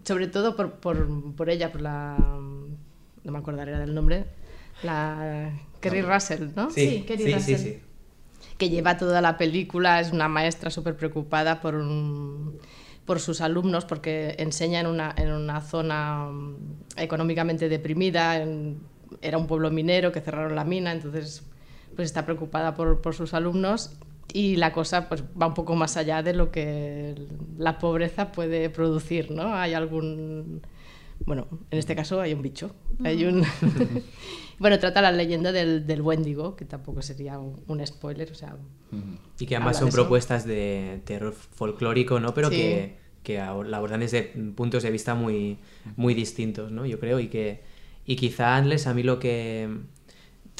sobre todo por, por, por ella, por la. No me acordaré del nombre. La. Kerry Russell, ¿no? Sí, Kerry sí, sí, Russell. sí. que lleva toda la película, es una maestra súper preocupada por, un- por sus alumnos porque enseña en una, en una zona mm, económicamente deprimida, en- era un pueblo minero que cerraron la mina, entonces pues está preocupada por, por sus alumnos y la cosa pues va un poco más allá de lo que la pobreza puede producir, ¿no? Hay algún... Bueno, en este caso hay un bicho. Hay un... bueno, trata la leyenda del, del Wendigo, que tampoco sería un, un spoiler, o sea... Y que ambas son de propuestas de terror folclórico, ¿no? Pero Sí. que, que la abordan desde puntos de vista muy, muy distintos, ¿no? Yo creo. Y que y quizá Andles a mí lo que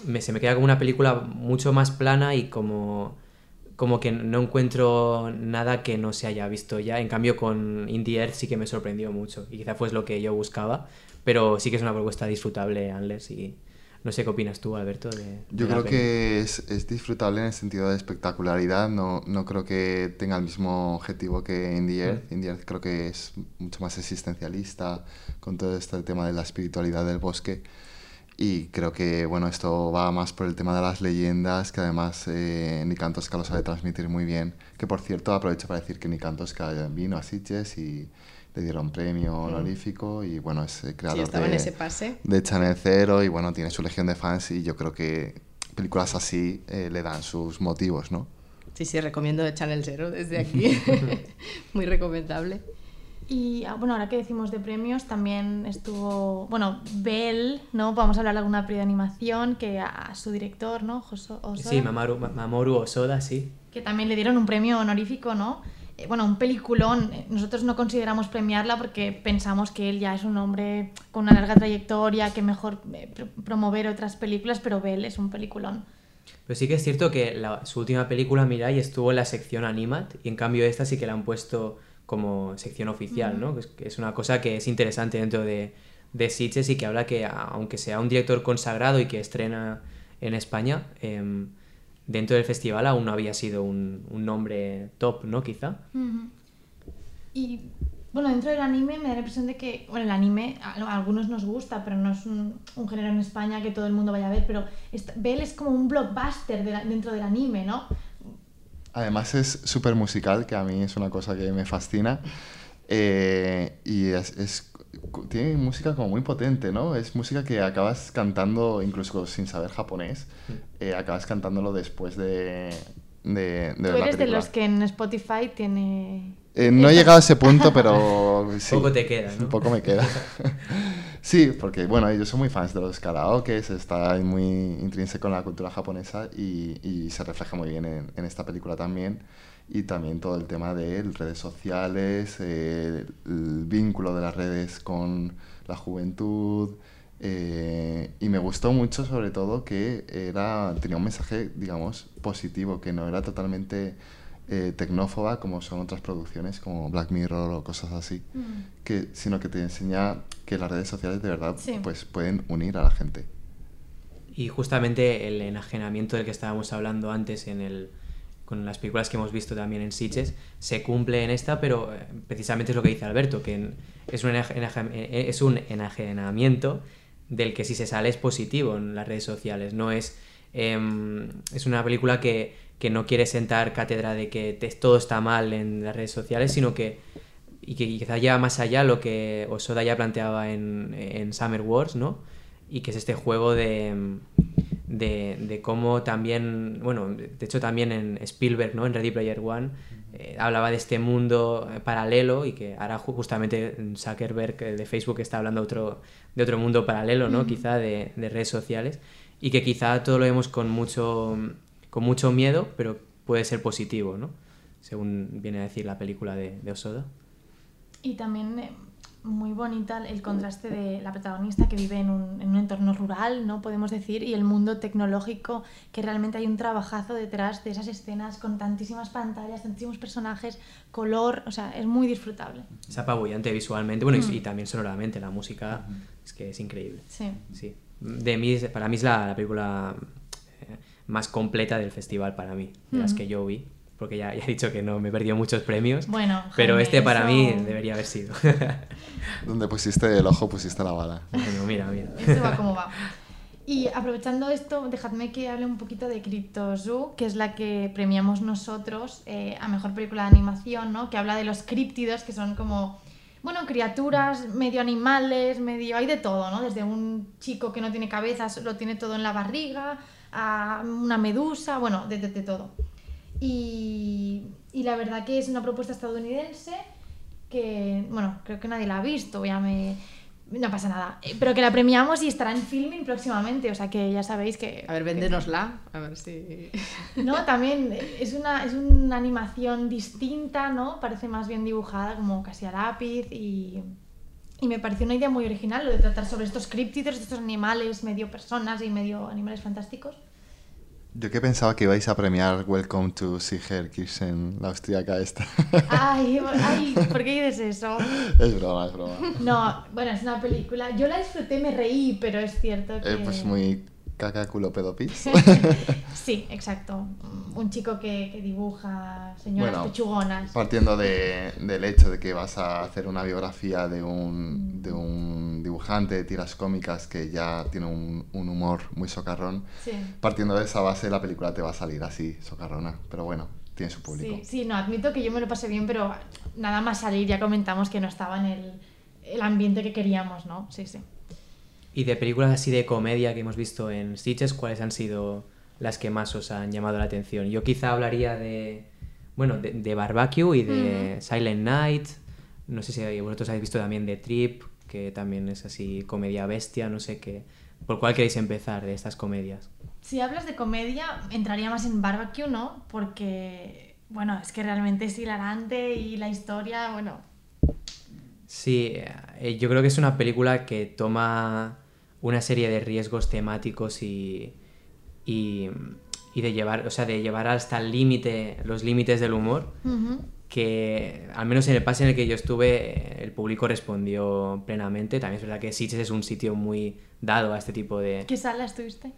me- se me queda como una película mucho más plana y como, como que no encuentro nada que no se haya visto ya. En cambio con Indie Earth sí que me sorprendió mucho. Y quizá fue lo que yo buscaba. Pero sí que es una propuesta disfrutable, Andles. Y no sé qué opinas tú, Alberto. De, Yo de creo que es, es disfrutable en el sentido de espectacularidad. No, no creo que tenga el mismo objetivo que Indie Earth. Indie Earth creo que es mucho más existencialista con todo este tema de la espiritualidad del bosque. Y creo que bueno, esto va más por el tema de las leyendas, que además eh, Nikan Tosca lo sabe transmitir muy bien. Que por cierto, aprovecho para decir que Nikan Tosca vino a Sitges y le dieron premio honorífico. Y bueno, es Sí, creador estaba de, ese pase. de Channel Zero y bueno, tiene su legión de fans y yo creo que películas así eh, le dan sus motivos, ¿no? Sí, sí, recomiendo Channel Zero desde aquí. Muy recomendable. Y ah, bueno, ahora que decimos de premios, también estuvo, bueno, Bell, ¿no? Vamos a hablar de alguna peli de animación que a su director, ¿no? Joso- Osoda, Sí, Mamaru, Ma- Mamoru Osoda, sí. que también le dieron un premio honorífico, ¿no? Eh, bueno, un peliculón. Eh, Nosotros no consideramos premiarla porque pensamos que él ya es un hombre con una larga trayectoria, que mejor eh, pr- promover otras películas, pero Bell es un peliculón. Pero sí que es cierto que la- su última película, Mirai, estuvo en la sección Animat y en cambio esta sí que la han puesto como sección oficial, ¿no? Es, es una cosa que es interesante dentro de, de Sitges y que habla que, aunque sea un director consagrado y que estrena en España, em, dentro del festival aún no había sido un, un nombre top, ¿no? Quizá. Y bueno, dentro del anime me da la impresión de que, bueno, el anime a, a algunos nos gusta, pero no es un, un género en España que todo el mundo vaya a ver, pero esta- Bell es como un blockbuster de la- dentro del anime, ¿no? Además es súper musical, que a mí es una cosa que me fascina. eh, y es, es- tiene música como muy potente, ¿no? Es música que acabas cantando incluso sin saber japonés. eh, acabas cantándolo después de, de, de Tú eres de los que en Spotify tiene... Eh, no he llegado a ese punto, pero sí. Poco te queda, ¿no? Un poco me queda. sí, porque bueno, yo soy muy fans de los karaokes, está muy intrínseco en la cultura japonesa y, se refleja muy bien en, en esta película también. Y también todo el tema de redes sociales, eh, el vínculo de las redes con la juventud. eh, y me gustó mucho sobre todo que era, tenía un mensaje, digamos, positivo, que no era totalmente eh, tecnófoba como son otras producciones como Black Mirror o cosas así, que, sino que te enseña que las redes sociales de verdad Sí. pues, pueden unir a la gente. Y justamente el enajenamiento del que estábamos hablando antes en el, con las películas que hemos visto también en Sitges se cumple en esta, pero eh, precisamente es lo que dice Alberto, que en- es un, enaje- enaje- eh, es un enajenamiento del que si se sale es positivo en las redes sociales. No es, em, es una película que, que no quiere sentar cátedra de que te- todo está mal en las redes sociales, sino que y que quizá lleva más allá lo que Osoda ya planteaba en, en Summer Wars, ¿no? Y que es este juego de, de, de cómo también, bueno, de hecho también en Spielberg, ¿no? En Ready Player One, eh, hablaba de este mundo eh, paralelo y que ahora ju- justamente Zuckerberg eh, de Facebook está hablando otro, de otro mundo paralelo, ¿no? Quizá de, de redes sociales y que quizá todo lo vemos con mucho, con mucho miedo, pero puede ser positivo, ¿no? Según viene a decir la película de, de Osoda. Y también eh, muy bonita el contraste de la protagonista que vive en un, en un entorno rural, ¿no? Podemos decir, y el mundo tecnológico, que realmente hay un trabajazo detrás de esas escenas con tantísimas pantallas, tantísimos personajes, color, o sea, es muy disfrutable. Es apabullante visualmente, bueno, y, y también sonoramente, la música es que es increíble. Sí. Sí. De mí, para mí es la, la película eh, más completa del festival para mí, de las que yo vi, porque ya, ya he dicho que no me he perdido muchos premios, Bueno, pero Jaime, este para eso- mí debería haber sido. Donde pusiste el ojo, pusiste la bala. Bueno, mira, mira. Esto va como va. Y aprovechando esto, dejadme que hable un poquito de Cryptozoo, que es la que premiamos nosotros eh, a mejor película de animación, ¿no? Que habla de los críptidos, que son como, bueno, criaturas medio animales, medio. hay de todo, ¿no? Desde un chico que no tiene cabeza, lo tiene todo en la barriga, a una medusa, bueno, de, de- de todo. Y, y la verdad que es una propuesta estadounidense que, bueno, creo que nadie la ha visto, ya me... No pasa nada. Eh, Pero que la premiamos y estará en filming próximamente, o sea que ya sabéis que... A ver, véndenosla. A ver si. No, también es una, es una animación distinta, ¿no? Parece más bien dibujada, como casi a lápiz y... Y me pareció una idea muy original lo de tratar sobre estos críptidos, estos animales medio personas y medio animales fantásticos. Yo que pensaba que ibais a premiar Welcome to Siger Kirchen, la austríaca esta. Ay, ay, ¿por qué dices eso? es broma, es broma. No, bueno, es una película. Yo la disfruté, me reí, pero es cierto que. Eh, pues muy caca culo pedo pis. Sí, exacto. Un chico que, que dibuja señoras Bueno, pechugonas. Partiendo de- del hecho de que vas a hacer una biografía de un, de un dibujante de tiras cómicas que ya tiene un, un humor muy socarrón, Sí. partiendo de esa base la película te va a salir así, socarrona. Pero bueno, tiene su público. Sí, sí, no, admito que yo me lo pasé bien, pero nada más salir ya comentamos que no estaba en el, el ambiente que queríamos, ¿no? Sí, sí. Y de películas así de comedia que hemos visto en Stitches, ¿cuáles han sido las que más os han llamado la atención? Yo quizá hablaría de, bueno, de, de Barbecue y de Silent Night. No sé si vosotros habéis visto también de Trip, que también es así comedia bestia, no sé qué. ¿Por cuál queréis empezar de estas comedias? Si hablas de comedia, entraría más en Barbecue, ¿no? Porque, bueno, es que realmente es hilarante y la historia, bueno, Sí, eh, yo creo que es una película que toma una serie de riesgos temáticos y, y, y de llevar, o sea, de llevar hasta el límite, los límites del humor, ujú, que al menos en el pase en el que yo estuve, el público respondió plenamente. También es verdad que Sitges es un sitio muy dado a este tipo de... ¿qué sala estuviste?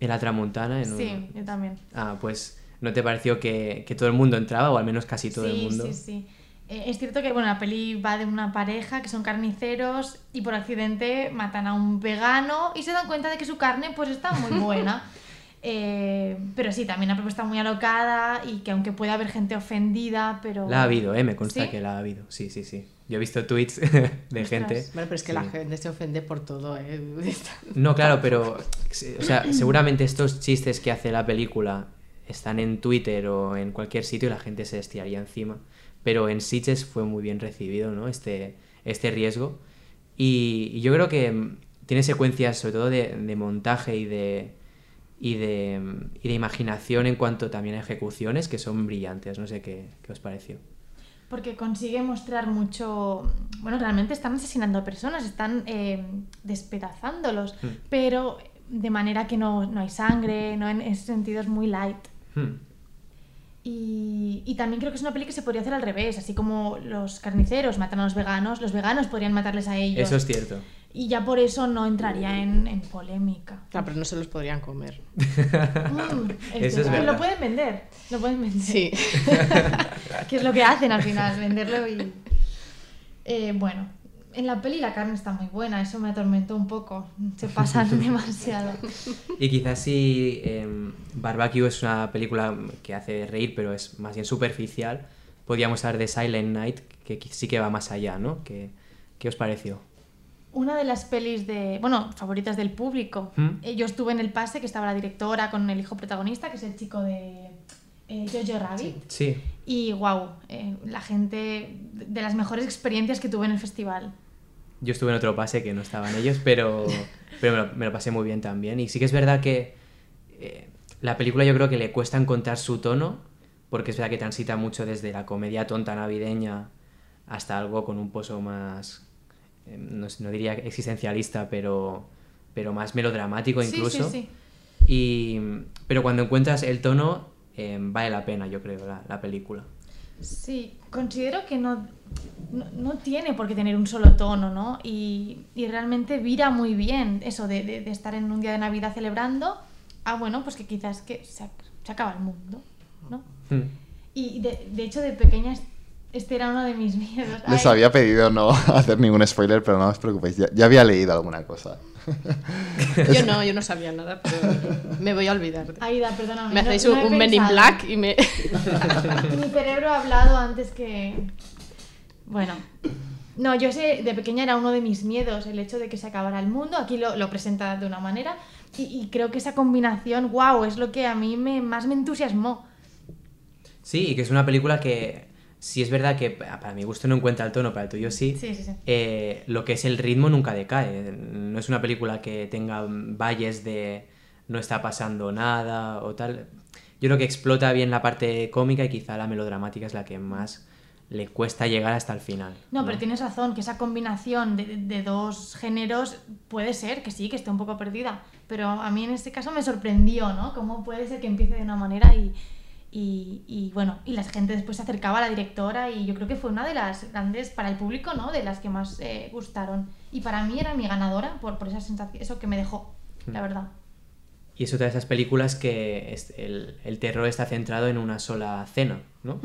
En la Tramuntana, en un- Sí, yo también. Ah, pues ¿no te pareció que, que todo el mundo entraba, o al menos casi todo sí, el mundo? Sí, sí, Eh, es cierto que bueno, la peli va de una pareja que son carniceros y por accidente matan a un vegano y se dan cuenta de que su carne pues está muy buena. Eh, pero sí, también una propuesta muy alocada y que aunque pueda haber gente ofendida, pero... La ha habido, ¿eh? Me consta ¿Sí? que la ha habido. Sí, sí, sí. Yo he visto tweets de gente. Bueno, pero es que Sí. la gente se ofende por todo, ¿eh? No, claro, pero. O sea, seguramente estos chistes que hace la película están en Twitter o en cualquier sitio y la gente se les tiraría encima. Pero en Sitges fue muy bien recibido, ¿no? Este, este riesgo. Y, y yo creo que mm, tiene secuencias, sobre todo de, de montaje y de, y, de, mm, y de imaginación en cuanto también a ejecuciones, que son brillantes. No sé qué, qué os pareció. Porque consigue mostrar mucho. Bueno, realmente están asesinando a personas, están eh, despedazándolos, Mm. pero de manera que no, no hay sangre, no en ese sentido es muy light. Hmm. Y, y también creo que es una peli que se podría hacer al revés, así como los carniceros matan a los veganos, los veganos podrían matarles a ellos. Eso es cierto. Y ya por eso no entraría en, en polémica. Claro, pero no se los podrían comer. Mm, Eso es verdad. Lo pueden vender, lo pueden vender. Sí. que es lo que hacen al final, venderlo y... Eh, bueno, en la peli la carne está muy buena, eso me atormentó un poco, se pasan demasiado. Y quizás si em, Barbecue es una película que hace reír, pero es más bien superficial, podíamos hablar de Silent Night, que sí que va más allá, ¿no? ¿Qué, qué os pareció? Una de las pelis de, bueno, favoritas del público. ¿Mm? Eh, Yo estuve en el pase, que estaba la directora con el hijo protagonista, que es el chico de eh, Jojo Rabbit. Sí, Y wow, la gente, de las mejores experiencias que tuve en el festival. Yo estuve en otro pase que no estaban ellos, pero, pero me, lo, me lo pasé muy bien también. Y sí que es verdad que eh, la película yo creo que le cuesta encontrar su tono, porque es verdad que transita mucho desde la comedia tonta navideña hasta algo con un pozo más, eh, no, no diría existencialista, pero, pero más melodramático Sí, incluso. sí, sí. Y, pero cuando encuentras el tono, eh, vale la pena, yo creo, la, la película. Sí, considero que no, no, no tiene por qué tener un solo tono, ¿no? Y, y realmente vira muy bien eso de, de- de estar en un día de Navidad celebrando. Ah, bueno, pues que quizás que se, se acaba el mundo, ¿no? Mm. Y de, de hecho, de pequeña, es- este era uno de mis miedos. Les Ay, había pedido no hacer ningún spoiler, pero no os preocupéis, ya, ya había leído alguna cosa. Yo no, yo no sabía nada, pero me voy a olvidar. Aida, perdóname. Me no- hacéis no un, Men in. Black y me... Mi cerebro ha hablado antes que... Bueno, no, yo sé, de pequeña era uno de mis miedos, el hecho de que se acabara el mundo. Aquí lo, lo presenta de una manera. Y, y creo que esa combinación, wow, es lo que a mí me, más me entusiasmó. Sí, y que es una película que, si es verdad que pa- para mi gusto no encuentra el tono, para el tuyo sí, Sí, sí, sí. eh, lo que es el ritmo nunca decae. No es una película que tenga valles de no está pasando nada o tal. Yo creo que explota bien la parte cómica y quizá la melodramática es la que más le cuesta llegar hasta el final. No, pero tienes razón, que esa combinación de, de dos géneros puede ser que sí, que esté un poco perdida. Pero a mí en este caso me sorprendió, ¿no? Cómo puede ser que empiece de una manera y, y, y, bueno, y la gente después se acercaba a la directora y yo creo que fue una de las grandes para el público, ¿no? De las que más eh, gustaron. Y para mí era mi ganadora por, por esa sensación, eso que me dejó, la verdad. Y es otra de esas películas que es- el, el terror está centrado en una sola cena, ¿no?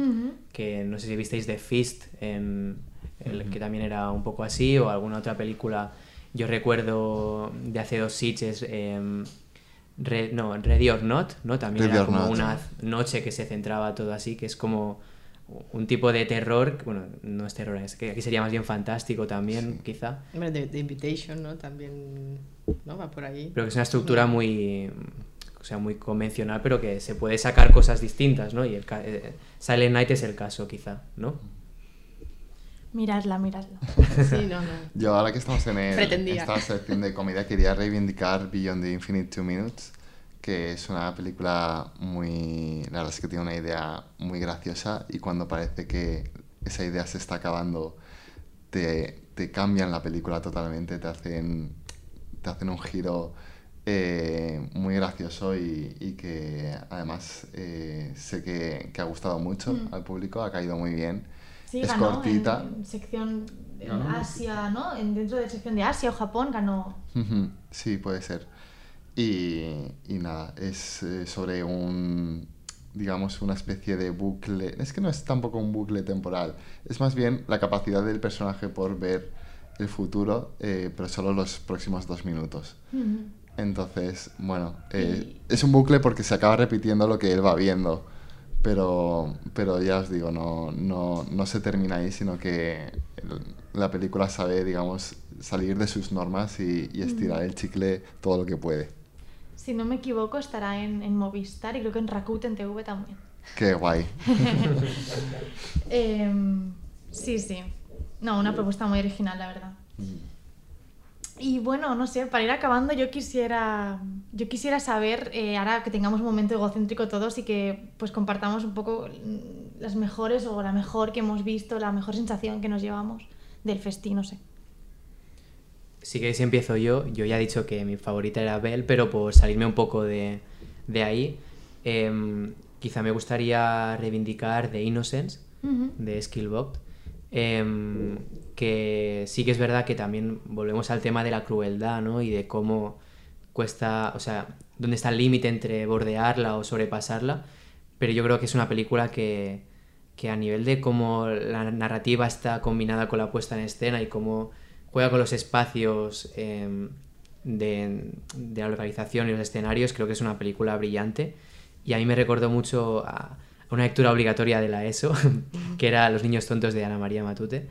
Que no sé si visteis The Fist, en el que también era un poco así, o alguna otra película. Yo recuerdo de hace dos sitches, em, Re- no, Ready or Not, ¿no? También Ready era como Not. una noche que se centraba todo así, que es como un tipo de terror, bueno, no es terror, es que aquí sería más bien fantástico también, quizá, Hombre, The, The Invitation, ¿no? También, ¿no? Va por ahí. pero que es una estructura muy, o sea, muy convencional, pero que se puede sacar cosas distintas, ¿no? Y el ca- eh, Silent Night es el caso, quizá, ¿no? Miradla, miradla. Sí, no, no. Yo ahora que estamos en el- Pretendía. esta sección de comedia quería reivindicar Beyond the Infinite Two Minutes, que es una película muy... La verdad es que tiene una idea muy graciosa y cuando parece que esa idea se está acabando, te, te cambian la película totalmente, te hacen, te hacen un giro eh, muy gracioso y, y que además eh, sé que, que ha gustado mucho Mm. al público, ha caído muy bien. Sí, es ganó cortita. En, en sección en. Asia, ¿no? En, dentro de sección de Asia o Japón ganó. Sí, puede ser. Y, y nada, es eh, sobre un, digamos, una especie de bucle. Es que no es tampoco un bucle temporal, es más bien la capacidad del personaje por ver el futuro, eh, pero solo los próximos dos minutos. Ujú. Entonces, bueno, eh, es un bucle porque se acaba repitiendo lo que él va viendo. Pero, pero ya os digo, no, no, no se termina ahí, sino que la película sabe, digamos, salir de sus normas y, y estirar el chicle todo lo que puede. Si no me equivoco, estará en, en Movistar y creo que en Rakuten TV también. Qué guay. Em, sí, sí. No, una propuesta muy original, la verdad. Y bueno, no sé, para ir acabando yo quisiera, yo quisiera saber, eh, ahora que tengamos un momento egocéntrico todos y que pues compartamos un poco mm, las mejores o la mejor que hemos visto, la mejor sensación que nos llevamos del festín, no sé. Si queréis empiezo yo. Yo ya he dicho que mi favorita era Belle, pero por salirme un poco de, de ahí, em, quizá me gustaría reivindicar The Innocence de Skillbot. Em, que sí que es verdad que también volvemos al tema de la crueldad, ¿no? Y de cómo cuesta, o sea, dónde está el límite entre bordearla o sobrepasarla. Pero yo creo que es una película que, que a nivel de cómo la narrativa está combinada con la puesta en escena y cómo juega con los espacios em, de, de la localización y los escenarios, creo que es una película brillante. Y a mí me recordó mucho a a una lectura obligatoria de la ESO, que era Los niños tontos de Ana María Matute.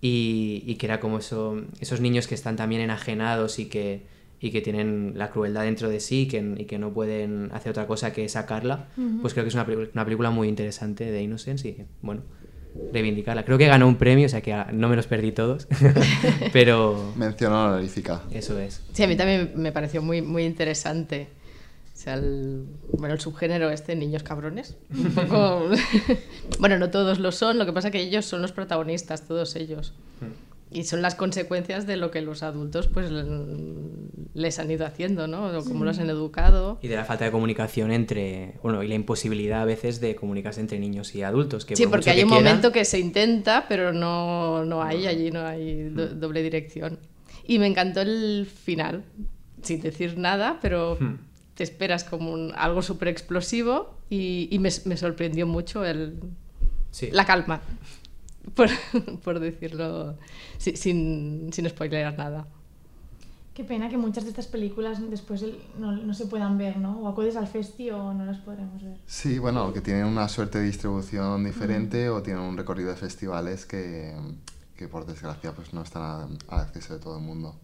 Y, y que era como eso, esos niños que están también enajenados y que, y que tienen la crueldad dentro de sí que, y que no pueden hacer otra cosa que sacarla, pues creo que es una, una película muy interesante de Innocence y, bueno, reivindicarla. Creo que ganó un premio, o sea que ah, no me los perdí todos, pero Mención honorífica. eso es. Sí, a mí también me pareció muy, muy interesante. Sea, el, bueno, el subgénero este, niños cabrones. Un poco... bueno, no todos lo son, lo que pasa que ellos son los protagonistas, todos ellos. Y son las consecuencias de lo que los adultos pues les han ido haciendo, ¿no? O cómo los han educado. Y de la falta de comunicación entre, bueno, y la imposibilidad a veces de comunicarse entre niños y adultos. Que Sí, por porque hay que un quieran- momento que se intenta, pero no, no hay, allí no hay do- doble dirección. Y me encantó el final, sin decir nada, pero Hmm. Te esperas como un- algo súper explosivo y, y me, me sorprendió mucho el, Sí. la calma, por, por decirlo si- sin, sin spoilear nada. Qué pena que muchas de estas películas después no, no se puedan ver, ¿no? O acudes al festi o no las podremos ver. Sí, bueno, que tienen una suerte de distribución diferente o tienen un recorrido de festivales que, que por desgracia pues no están a- al acceso de todo el mundo.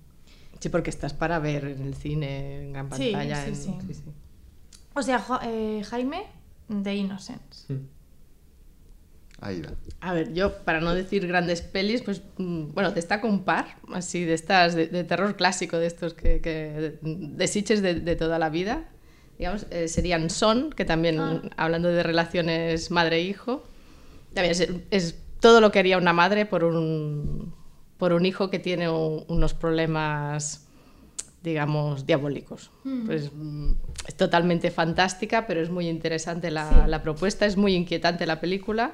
Sí, porque estás para ver en el cine, en gran pantalla. sí, en- sí. sí, sí. O sea, Jo- eh, Jaime de Innocence. Aida. A ver, yo para no decir grandes pelis, pues mm, bueno, destaco un par, así de estas, de, de terror clásico, de estos que, que de Sitges de, de toda la vida. Digamos, eh, serían Son, que también, Ah. hablando de relaciones madre-hijo, también es, es todo lo que haría una madre por un, por un hijo que tiene un- unos problemas, digamos, diabólicos. Pues, mm, es totalmente fantástica, pero es muy interesante la, Sí. la propuesta, es muy inquietante la película.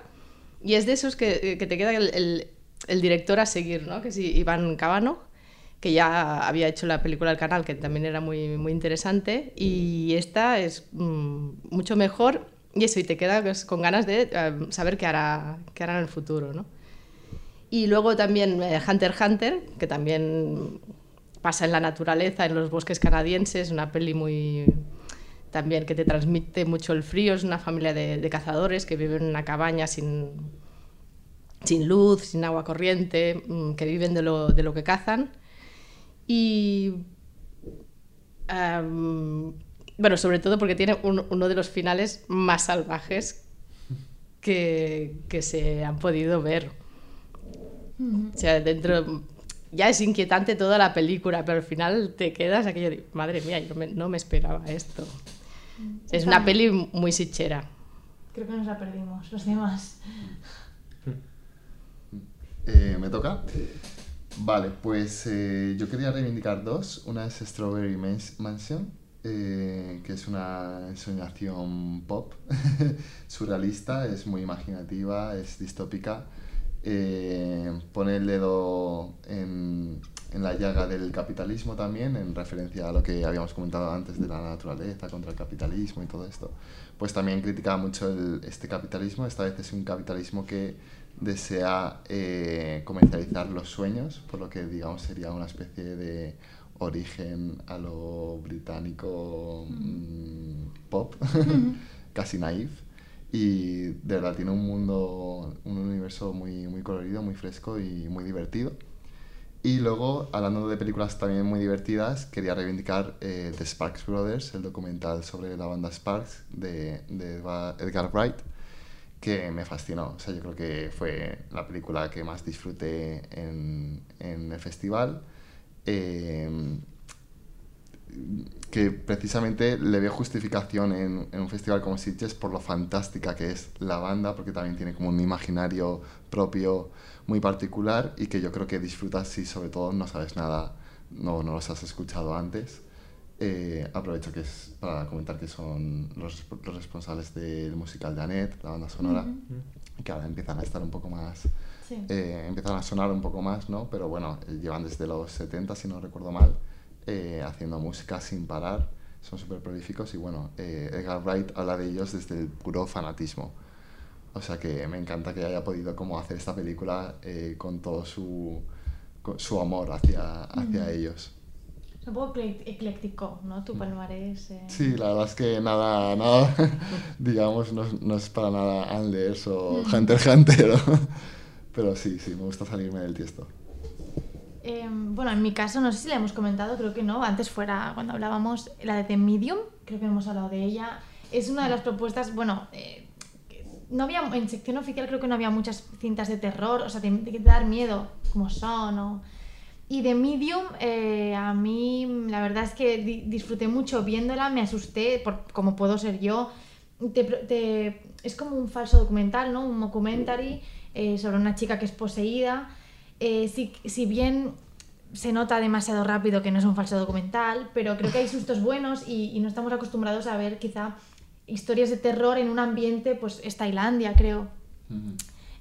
Y es de esos que, que te queda el, el- el director a seguir, ¿no? Que es Iván Cabano, que ya había hecho la película El Canal, que también era muy, muy interesante. Y esta es mm, mucho mejor. Y eso, y te queda pues, con ganas de eh, saber qué hará, qué hará en el futuro, ¿no? Y luego también eh, Hunter Hunter, que también pasa en la naturaleza, en los bosques canadienses, una peli muy también que te transmite mucho el frío, es una familia de, de cazadores que viven en una cabaña sin, sin luz, sin agua corriente, mm, que viven de lo, de lo que cazan. Y am, bueno, sobre todo porque tiene un- uno de los finales más salvajes que, que se han podido ver. O sea, dentro. Ya es inquietante toda la película, pero al final te quedas aquello de. Madre mía, yo me- no me esperaba esto. Es una peli muy sichera. Creo que nos la perdimos, los demás. Eh, ¿Me toca? Vale, pues eh, yo quería reivindicar dos. Una es Strawberry Mans- Mansion, eh, que es una ensoñación pop, surrealista, es muy imaginativa, es distópica. Eh, pone el dedo en, en la llaga del capitalismo también, en referencia a lo que habíamos comentado antes de la naturaleza contra el capitalismo y todo esto. Pues también critica mucho el- este capitalismo, esta vez es un capitalismo que desea eh, comercializar los sueños, por lo que digamos sería una especie de origen a lo británico mm, pop, casi naif. Y de verdad tiene un mundo, un universo muy, muy colorido, muy fresco y muy divertido. Y luego, hablando de películas también muy divertidas, quería reivindicar eh, The Sparks Brothers, el documental sobre la banda Sparks de, de Edgar Wright, que me fascinó. O sea, yo creo que fue la película que más disfruté en, en el festival. Eh, que precisamente le veo justificación en, en un festival como Sitges por lo fantástica que es la banda, porque también tiene como un imaginario propio muy particular y que yo creo que disfrutas si sobre todo no sabes nada, no, no los has escuchado antes. Eh, aprovecho que es para comentar que son los, los responsables del musical de Annette, la banda sonora, que ahora empiezan a estar un poco más Sí. eh, empiezan a sonar un poco más, ¿no? Pero bueno, eh, llevan desde los 70, si no recuerdo mal, eh, haciendo música sin parar. Son súper prolíficos y bueno, eh, Edgar Wright habla de ellos desde el puro fanatismo. O sea que me encanta que haya podido como hacer esta película eh, con todo su, con su amor hacia, hacia ellos. un poco eclé- ecléctico, ¿no? Tu palmarés. eh. Sí, la verdad es que nada, nada, digamos, no, es- no es para nada Antlers o Hunter Hunter, pero sí, sí, me gusta salirme del tiesto. Eh, bueno, en mi caso, no sé si la hemos comentado, creo que no. Antes fuera cuando hablábamos, la de The Medium, creo que hemos hablado de ella. Es una de las propuestas, bueno, eh, no había, en sección oficial creo que no había muchas cintas de terror, o sea, de, de dar miedo, como son. O... Y The Medium, eh, a mí la verdad es que di- disfruté mucho viéndola, me asusté, por, como puedo ser yo. Te te- es como un falso documental, ¿no? Un documentary eh, sobre una chica que es poseída. Eh, si, si bien se nota demasiado rápido que no es un falso documental, pero creo que hay sustos buenos y, y no estamos acostumbrados a ver quizá historias de terror en un ambiente, pues es Tailandia, creo.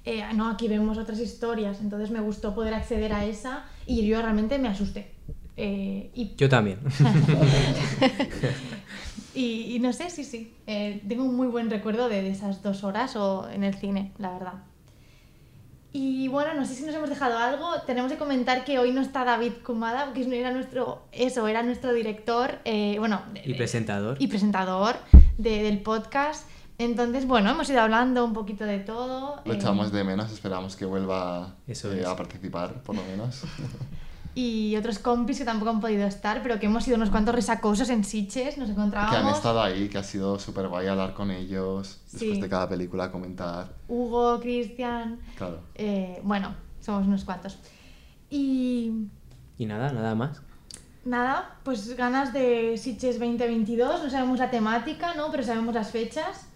Eh, no, aquí vemos otras historias, entonces me gustó poder acceder a esa y yo realmente me asusté. Eh, y, Yo también. y, y no sé, sí, sí. eh, tengo un muy buen recuerdo de, de esas dos horas o en el cine, la verdad. Y bueno, no sé si nos hemos dejado algo. Tenemos que comentar que hoy no está David Kumada, que era nuestro, eso, era nuestro director, eh, bueno, Y de- presentador. y presentador de- del podcast. Entonces, bueno, hemos ido hablando un poquito de todo. Lo eh, echamos de menos, esperamos que vuelva Eso eh, es. a participar, por lo menos. y otros compis que tampoco han podido estar, pero que hemos sido unos cuantos resacosos en Sitges, nos que encontrábamos. han estado ahí, que ha sido súper guay hablar con ellos, después Sí. de cada película comentar. Hugo, Cristian, Claro. eh, bueno, somos unos cuantos. Y Y nada, nada más. nada, pues ganas de Sitges 2022, no sabemos la temática, ¿no? Pero sabemos las fechas.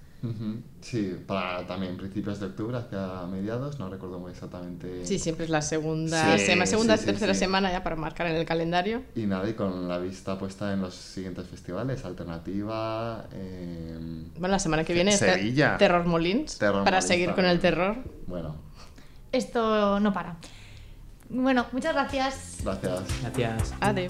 Sí, para también principios de octubre, hacia mediados, no recuerdo muy exactamente. Sí, siempre es la segunda, Sí, sema- segunda sí, sí, tercera sí. semana ya para marcar en el calendario. Y nada, y con la vista puesta en los siguientes festivales, Alternativa, em, Bueno, la semana que viene Sevilla. Terror Molins, Terror para Molins seguir con el terror. Bueno, Esto no para. Bueno, muchas gracias. gracias. Gracias. Ade.